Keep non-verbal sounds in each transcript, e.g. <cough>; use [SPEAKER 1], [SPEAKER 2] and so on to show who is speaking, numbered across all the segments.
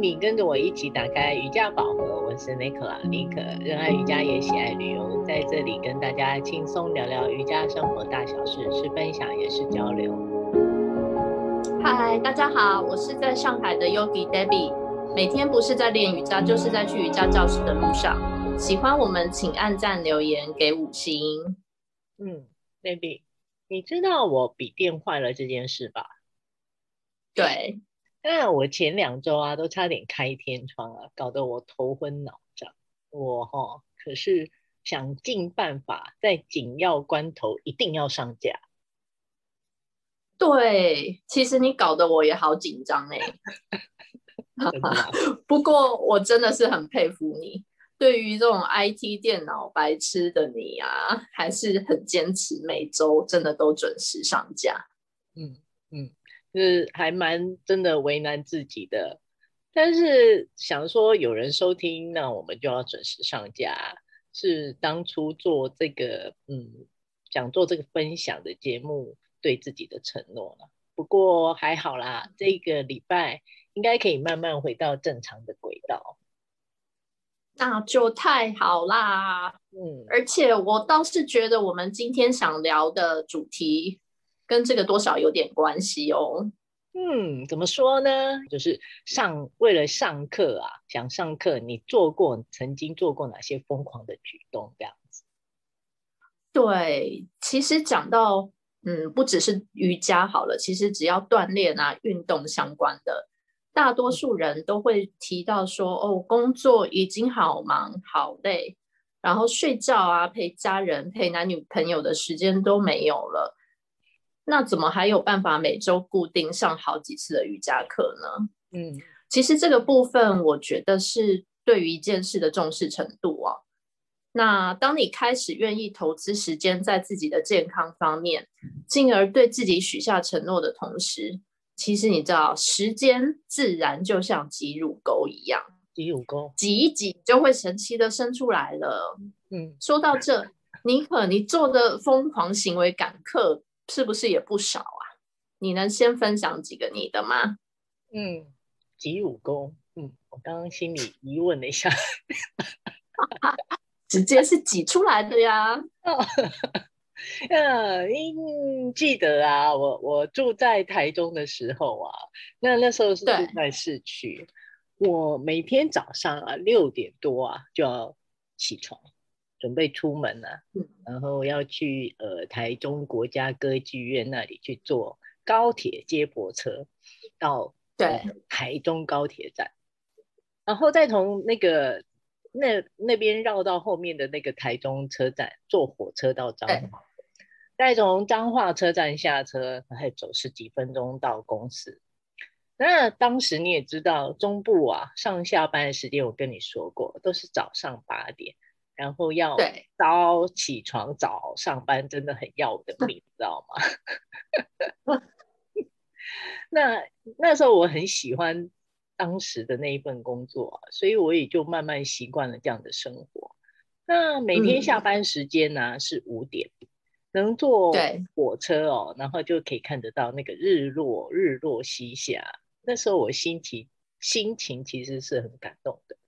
[SPEAKER 1] 迎你跟着我一起打开瑜伽宝盒。我是 Nicola 尼可，热爱瑜伽也喜爱旅游，在这里跟大家轻松聊聊瑜伽生活大小事，是分享也是交流。
[SPEAKER 2] 嗨，大家好，我是在上海的 Yogi Debbie，每天不是在练瑜伽，就是在去瑜伽教室的路上。喜欢我们，请按赞留言给五星。
[SPEAKER 1] 嗯，Debbie，你知道我笔电坏了这件事吧？
[SPEAKER 2] 对。
[SPEAKER 1] 那我前两周啊，都差点开天窗啊，搞得我头昏脑胀。我哈、哦、可是想尽办法，在紧要关头一定要上架。
[SPEAKER 2] 对，其实你搞得我也好紧张哎。<laughs> 不过我真的是很佩服你，对于这种 IT 电脑白痴的你啊，还是很坚持，每周真的都准时上架。
[SPEAKER 1] 嗯嗯。是还蛮真的为难自己的，但是想说有人收听，那我们就要准时上架。是当初做这个，嗯，想做这个分享的节目，对自己的承诺了。不过还好啦，这个礼拜应该可以慢慢回到正常的轨道。
[SPEAKER 2] 那就太好啦，嗯，而且我倒是觉得我们今天想聊的主题。跟这个多少有点关系哦。
[SPEAKER 1] 嗯，怎么说呢？就是上为了上课啊，想上课，你做过曾经做过哪些疯狂的举动？这样子。
[SPEAKER 2] 对，其实讲到嗯，不只是瑜伽好了，其实只要锻炼啊、运动相关的，大多数人都会提到说，哦，工作已经好忙好累，然后睡觉啊、陪家人、陪男女朋友的时间都没有了。那怎么还有办法每周固定上好几次的瑜伽课呢？嗯，其实这个部分我觉得是对于一件事的重视程度哦。那当你开始愿意投资时间在自己的健康方面，进而对自己许下承诺的同时，其实你知道，时间自然就像挤乳沟一样，
[SPEAKER 1] 挤乳沟挤
[SPEAKER 2] 一挤就会神奇的生出来了。嗯，说到这，尼可，你做的疯狂行为赶课。是不是也不少啊？你能先分享几个你的吗？
[SPEAKER 1] 嗯，挤武功。嗯，我刚刚心里疑问了一下，<laughs>
[SPEAKER 2] 直接是挤出来的呀。<laughs>
[SPEAKER 1] 嗯，记得啊，我我住在台中的时候啊，那那时候是住在市区，我每天早上啊六点多啊就要起床。准备出门了，啊，然后要去呃台中国家歌剧院那里去坐高铁接驳车到对台中高铁站，然后再从那个那那边绕到后面的那个台中车站坐火车到彰化，再从彰化车站下车，还走十几分钟到公司。那当时你也知道中部啊上下班的时间，我跟你说过都是早上八点。然后要早起床早上班，真的很要我的命，知道吗？<laughs> 那那时候我很喜欢当时的那一份工作，所以我也就慢慢习惯了这样的生活。那每天下班时间呢、啊嗯、是五点，能坐火车哦，然后就可以看得到那个日落，日落西下。那时候我心情心情其实是很感动的。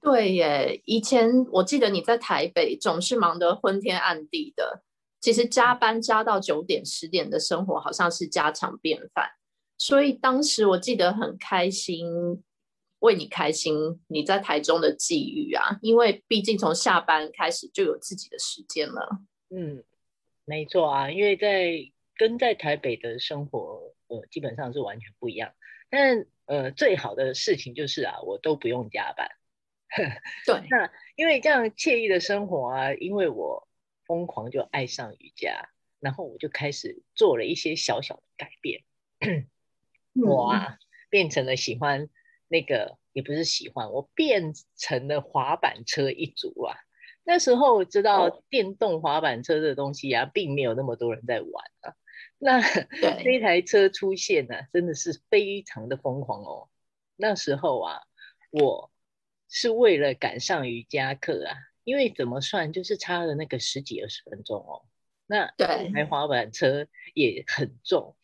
[SPEAKER 2] 对耶，以前我记得你在台北总是忙得昏天暗地的，其实加班加到九点十点的生活好像是家常便饭，所以当时我记得很开心，为你开心，你在台中的际遇啊，因为毕竟从下班开始就有自己的时间了。
[SPEAKER 1] 嗯，没错啊，因为在跟在台北的生活，呃，基本上是完全不一样。但呃，最好的事情就是啊，我都不用加班。<laughs>
[SPEAKER 2] 对，
[SPEAKER 1] 那因为这样惬意的生活啊，因为我疯狂就爱上瑜伽，然后我就开始做了一些小小的改变。我啊，变成了喜欢那个，也不是喜欢，我变成了滑板车一族啊。那时候知道电动滑板车的东西啊，并没有那么多人在玩啊。那 <laughs> 这一台车出现呢、啊，真的是非常的疯狂哦。那时候啊，我。是为了赶上瑜伽课啊，因为怎么算就是差了那个十几二十分钟哦。那对，台滑板车也很重，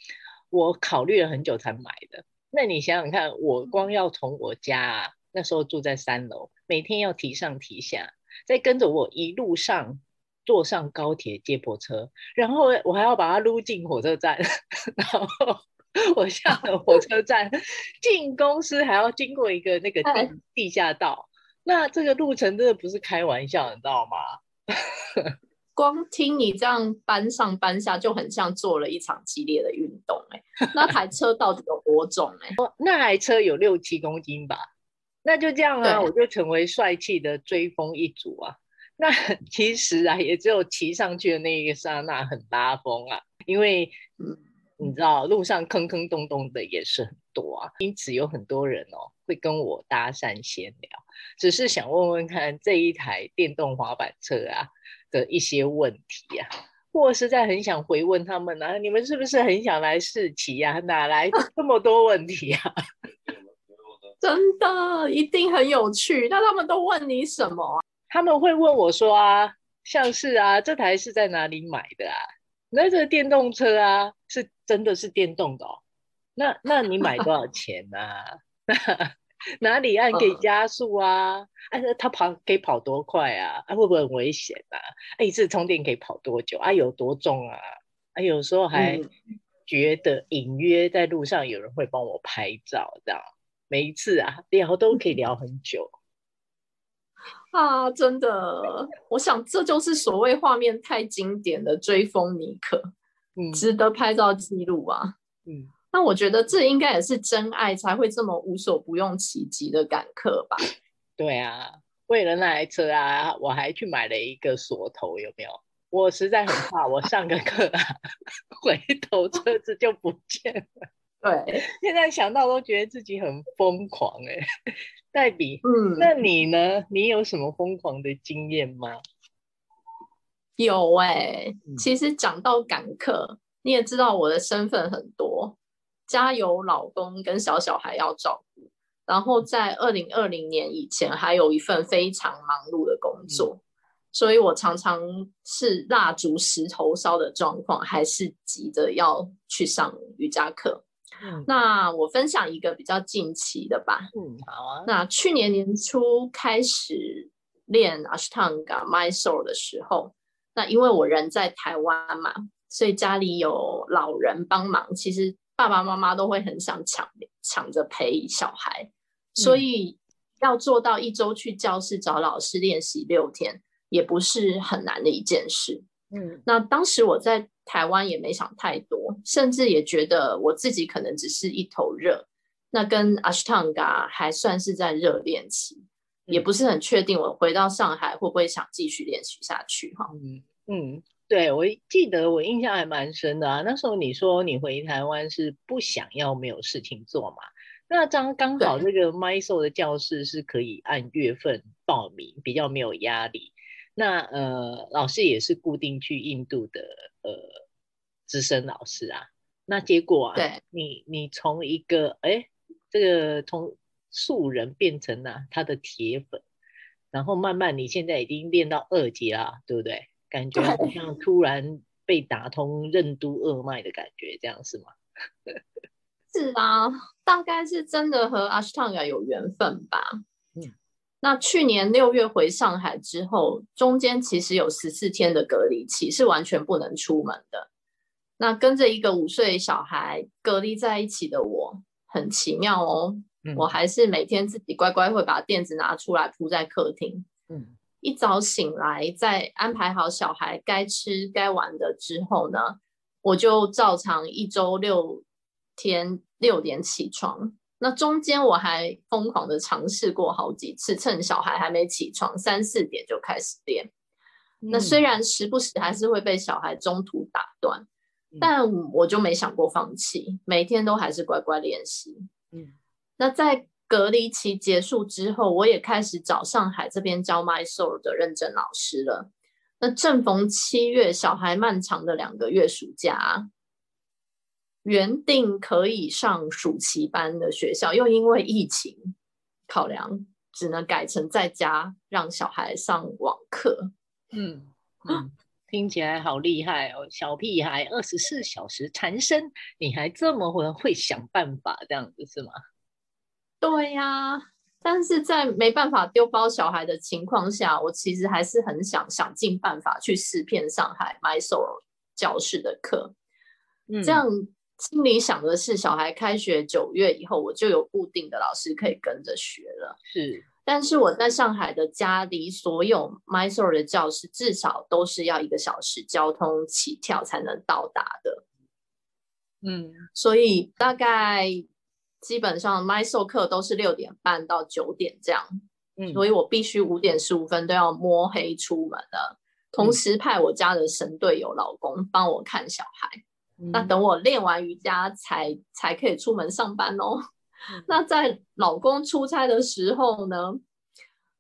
[SPEAKER 1] 我考虑了很久才买的。那你想想看，我光要从我家啊，那时候住在三楼，每天要提上提下，再跟着我一路上坐上高铁接驳车，然后我还要把它撸进火车站，<laughs> 然后我下了火车站进公司还要经过一个那个地地下道，那这个路程真的不是开玩笑，你知道吗？<laughs>
[SPEAKER 2] 光听你这样搬上搬下，就很像做了一场激烈的运动哎、欸。那台车到底有多重哎、欸？<laughs>
[SPEAKER 1] 那台车有六七公斤吧？那就这样啊，我就成为帅气的追风一族啊。那其实啊，也只有骑上去的那一个刹那很拉风啊，因为你知道路上坑坑洞洞的也是很多啊，因此有很多人哦会跟我搭讪闲聊，只是想问问看这一台电动滑板车啊。的一些问题呀、啊，我实在很想回问他们啊，你们是不是很想来试骑呀？哪来这么多问题啊？<laughs>
[SPEAKER 2] 真的一定很有趣。那他们都问你什么啊？
[SPEAKER 1] 他们会问我说啊，像是啊，这台是在哪里买的啊？那这个电动车啊，是真的是电动的哦？那那你买多少 <laughs> 钱啊？<laughs> 哪里按可以加速啊？哎、啊，它跑可以跑多快啊？啊，会不会很危险啊？哎、啊，一次充电可以跑多久啊？有多重啊？啊，有时候还觉得隐约在路上有人会帮我拍照，这样每一次啊聊都可以聊很久
[SPEAKER 2] 啊！真的，我想这就是所谓画面太经典的追风尼克，嗯，<laughs> 值得拍照记录啊，嗯。<laughs> 那我觉得这应该也是真爱才会这么无所不用其极的赶客吧？<laughs>
[SPEAKER 1] 对啊，为了那台车啊，我还去买了一个锁头，有没有？我实在很怕，我上个课啊，回头车子就不见了。
[SPEAKER 2] 对，
[SPEAKER 1] 现在想到都觉得自己很疯狂哎、欸。黛比，嗯，那你呢？你有什么疯狂的经验吗？
[SPEAKER 2] 有哎、欸，其实讲到赶客，你也知道我的身份很多。家有老公跟小小孩要照顾，然后在二零二零年以前还有一份非常忙碌的工作，嗯、所以我常常是蜡烛石头烧的状况，还是急着要去上瑜伽课。嗯、那我分享一个比较近期的吧。
[SPEAKER 1] 嗯，好啊。
[SPEAKER 2] 那去年年初开始练 Ashtanga MySoul 的时候，那因为我人在台湾嘛，所以家里有老人帮忙，其实。爸爸妈妈都会很想抢抢着陪小孩，所以要做到一周去教室找老师练习六天，也不是很难的一件事。嗯，那当时我在台湾也没想太多，甚至也觉得我自己可能只是一头热，那跟 Ashtanga 还算是在热恋期，也不是很确定我回到上海会不会想继续练习下去哈。嗯
[SPEAKER 1] 嗯。对，我记得我印象还蛮深的啊。那时候你说你回台湾是不想要没有事情做嘛？那刚刚好这个 Mysore 的教室是可以按月份报名，比较没有压力。那呃，老师也是固定去印度的呃资深老师啊。那结果啊，
[SPEAKER 2] 对
[SPEAKER 1] 你你从一个哎这个从素人变成了、啊、他的铁粉，然后慢慢你现在已经练到二级了，对不对？感觉好像突然被打通任督二脉的感觉，这样是吗？<laughs>
[SPEAKER 2] 是啊，大概是真的和 Ashtanga 有缘分吧。嗯，那去年六月回上海之后，中间其实有十四天的隔离期，是完全不能出门的。那跟着一个五岁小孩隔离在一起的我，很奇妙哦。嗯，我还是每天自己乖乖会把垫子拿出来铺在客厅。嗯。一早醒来，在安排好小孩该吃该玩的之后呢，我就照常一周六天六点起床。那中间我还疯狂的尝试过好几次，趁小孩还没起床，三四点就开始练。嗯、那虽然时不时还是会被小孩中途打断，嗯、但我就没想过放弃，每天都还是乖乖练习。嗯，那在。隔离期结束之后，我也开始找上海这边教 My Soul 的认证老师了。那正逢七月，小孩漫长的两个月暑假，原定可以上暑期班的学校，又因为疫情考量，只能改成在家让小孩上网课。
[SPEAKER 1] 嗯嗯，听起来好厉害哦，小屁孩二十四小时缠身，你还这么会会想办法，这样子是吗？
[SPEAKER 2] 对呀、啊，但是在没办法丢包小孩的情况下，我其实还是很想想尽办法去试遍上海 Mysore 教室的课。嗯，这样心里想的是，小孩开学九月以后，我就有固定的老师可以跟着学了。
[SPEAKER 1] 是。
[SPEAKER 2] 但是我在上海的家离所有 Mysore 的教室至少都是要一个小时交通起跳才能到达的。
[SPEAKER 1] 嗯，
[SPEAKER 2] 所以大概基本上 Mysore 课都是六点半到九点这样。嗯，所以我必须五点十五分都要摸黑出门了，同时派我家的神队友老公帮我看小孩。嗯，那等我练完瑜伽才才可以出门上班哦。那在老公出差的时候呢，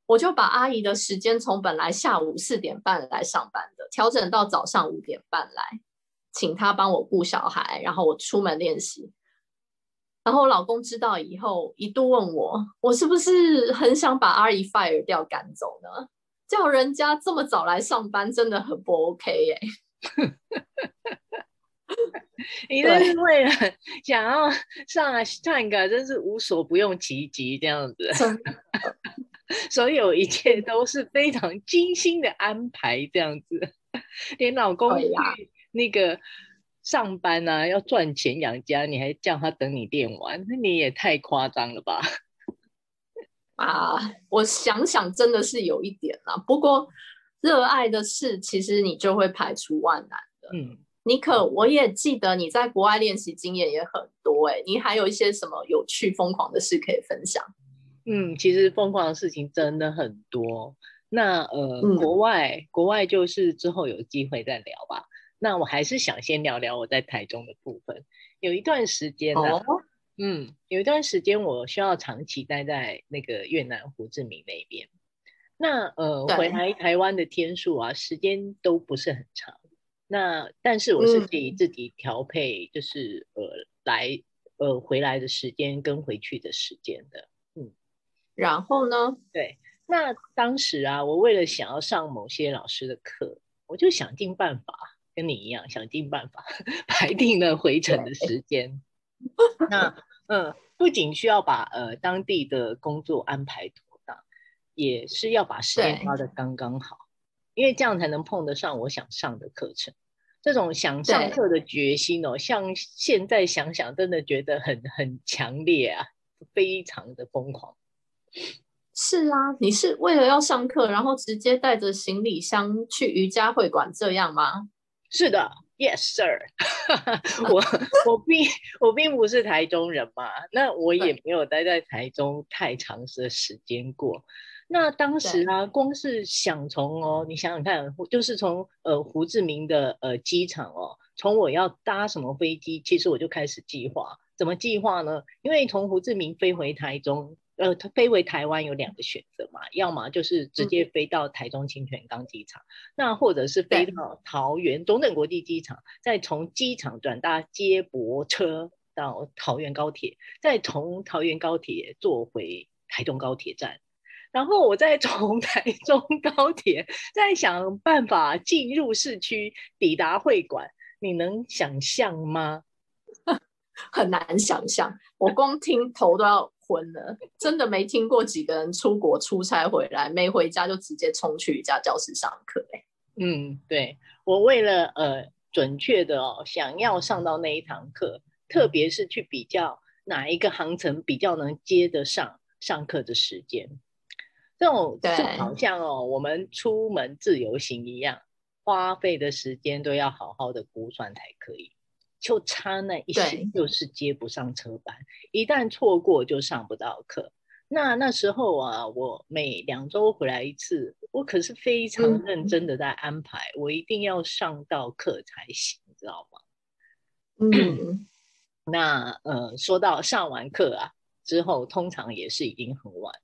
[SPEAKER 2] 我就把阿姨的时间从本来下午四点半来上班的，调整到早上五点半来，请她帮我顾小孩，然后我出门练习。然后我老公知道以后，一度问我，我是不是很想把阿姨 fire 掉赶走呢？叫人家这么早来上班，真的很不 OK 耶。<laughs> <laughs>
[SPEAKER 1] 你这是为了想要上来看个，真是无所不用其极这样子，<laughs> 所有一切都是非常精心的安排这样子，连老公去那个上班啊，要赚钱养家，你还叫他等你练完，那你也太夸张了吧？<laughs>
[SPEAKER 2] 啊，我想想真的是有一点啊，不过热爱的事，其实你就会排除万难的，嗯。妮可，我也记得你在国外练习经验也很多哎，你还有一些什么有趣疯狂的事可以分享？
[SPEAKER 1] 嗯，其实疯狂的事情真的很多。那呃，嗯、国外国外就是之后有机会再聊吧。那我还是想先聊聊我在台中的部分。有一段时间呢、啊，哦、嗯，有一段时间我需要长期待在那个越南胡志明那边。那呃，回来台湾的天数啊，时间都不是很长。那但是我是可以自己调配，就是、嗯、呃来呃回来的时间跟回去的时间的，嗯，
[SPEAKER 2] 然后呢？
[SPEAKER 1] 对，那当时啊，我为了想要上某些老师的课，我就想尽办法，跟你一样想尽办法 <laughs> 排定了回程的时间。<laughs> 那嗯，不仅需要把呃当地的工作安排妥当，也是要把时间花的刚刚好。因为这样才能碰得上我想上的课程，这种想上课的决心哦，像现在想想，真的觉得很很强烈啊，非常的疯狂。
[SPEAKER 2] 是啊，你是为了要上课，然后直接带着行李箱去瑜伽会馆这样吗？
[SPEAKER 1] 是的，Yes sir。<laughs> 我我并我并不是台中人嘛，那我也没有待在台中太长的时间过。那当时啊，光是想从哦，你想想看，就是从呃胡志明的呃机场哦，从我要搭什么飞机，其实我就开始计划。怎么计划呢？因为从胡志明飞回台中，呃，飞回台湾有两个选择嘛，要么就是直接飞到台中清泉岗机场，嗯、那或者是飞到桃园中正国际机场，再从机场转搭接驳车到桃园高铁，再从桃园高铁坐回台中高铁站。然后我再从台中 <laughs> 高铁再想办法进入市区，抵达会馆。你能想象吗？<laughs>
[SPEAKER 2] 很难想象，我光听头都要昏了。真的没听过几个人出国出差回来，没回家就直接冲去一家教室上课。
[SPEAKER 1] 嗯，对，我为了呃准确的哦，想要上到那一堂课，特别是去比较哪一个航程比较能接得上上课的时间。这种就好像哦，我们出门自由行一样，花费的时间都要好好的估算才可以。就差那一些，就是接不上车班，一旦错过就上不到课。那那时候啊，我每两周回来一次，我可是非常认真的在安排，嗯、我一定要上到课才行，你知道吗？嗯，那呃，说到上完课啊之后，通常也是已经很晚。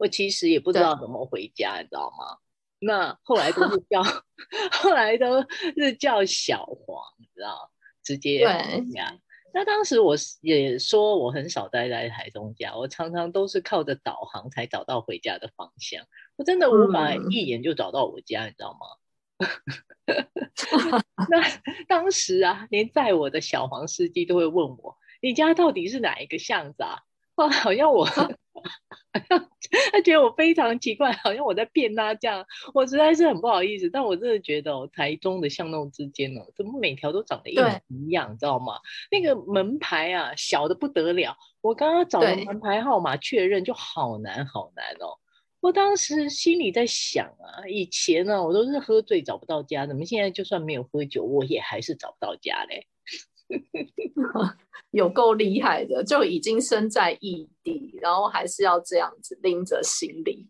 [SPEAKER 1] 我其实也不知道怎么回家，你知道吗？那后来都是 <laughs> 叫，后来都是叫小黄，你知道，直接回家。那当时我也说我很少待在台中家，我常常都是靠着导航才找到回家的方向。我真的无法一眼就找到我家，嗯、你知道吗？<laughs> 那当时啊，连载我的小黄司机都会问我：“你家到底是哪一个巷子啊？”哇，好像我，<laughs> 他觉得我非常奇怪，好像我在骗他这样。我实在是很不好意思，但我真的觉得哦，台中的巷弄之间哦，怎么每条都长得一模一样，知道吗？那个门牌啊，小的不得了。我刚刚找了门牌号码确认，就好难好难哦。我当时心里在想啊，以前呢，我都是喝醉找不到家，怎么现在就算没有喝酒，我也还是找不到家嘞？<laughs>
[SPEAKER 2] 有够厉害的，就已经身在异地，然后还是要这样子拎着行李，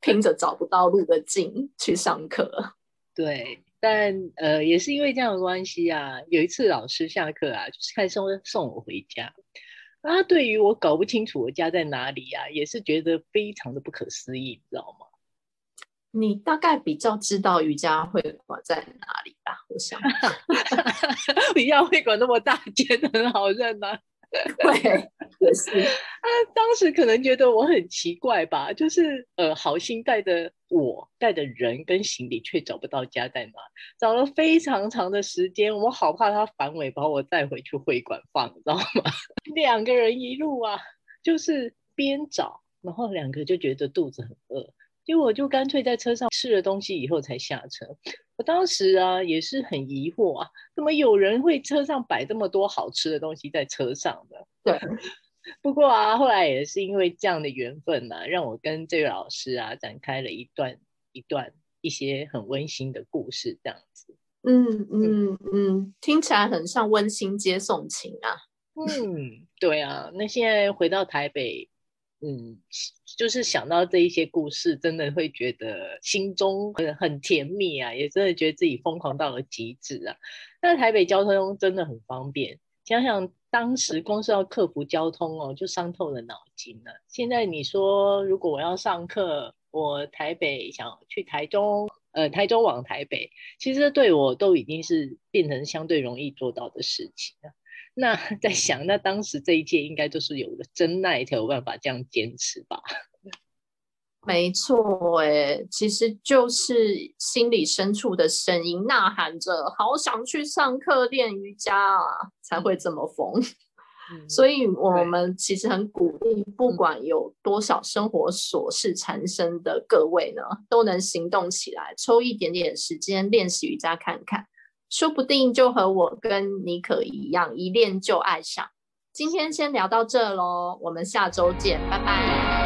[SPEAKER 2] 拼着找不到路的劲去上课。<laughs>
[SPEAKER 1] 对，但呃，也是因为这样的关系啊，有一次老师下课啊，就是开始送我回家。他对于我搞不清楚我家在哪里、啊，也是觉得非常的不可思议，你知道吗？
[SPEAKER 2] 你大概比较知道瑜伽会馆在哪里吧？我想，<laughs>
[SPEAKER 1] 瑜伽会馆那么大间，很好认啊。<laughs>
[SPEAKER 2] 对，也是。<laughs>
[SPEAKER 1] 啊当时可能觉得我很奇怪吧，就是呃，好心带着我带的人跟行李，却找不到家在哪，找了非常长的时间，我好怕他反悔把我带回去会馆放，你知道吗？两个人一路啊，就是边找，然后两个就觉得肚子很饿。因为我就干脆在车上吃了东西以后才下车。我当时啊也是很疑惑啊，怎么有人会车上摆这么多好吃的东西在车上的？
[SPEAKER 2] 对。<laughs>
[SPEAKER 1] 不过啊，后来也是因为这样的缘分呐、啊，让我跟这位老师啊展开了一段一段一些很温馨的故事，这样子。
[SPEAKER 2] 嗯嗯嗯，听起来很像温馨接送情啊。
[SPEAKER 1] 嗯，对啊。那现在回到台北。嗯，就是想到这一些故事，真的会觉得心中很很甜蜜啊，也真的觉得自己疯狂到了极致啊。那台北交通真的很方便，想想当时光是要克服交通哦，就伤透了脑筋了。现在你说，如果我要上课，我台北想去台中，呃，台中往台北，其实对我都已经是变成相对容易做到的事情了。那在想，那当时这一届应该就是有了真爱才有办法这样坚持吧？<laughs>
[SPEAKER 2] 没错，哎，其实就是心里深处的声音呐喊着，好想去上课练瑜伽啊，才会这么疯。<laughs> 嗯、所以我们其实很鼓励，不管有多少生活琐事缠身的各位呢，都能行动起来，抽一点点时间练习瑜伽看看。说不定就和我跟妮可一样，一恋就爱上。今天先聊到这喽，我们下周见，拜拜。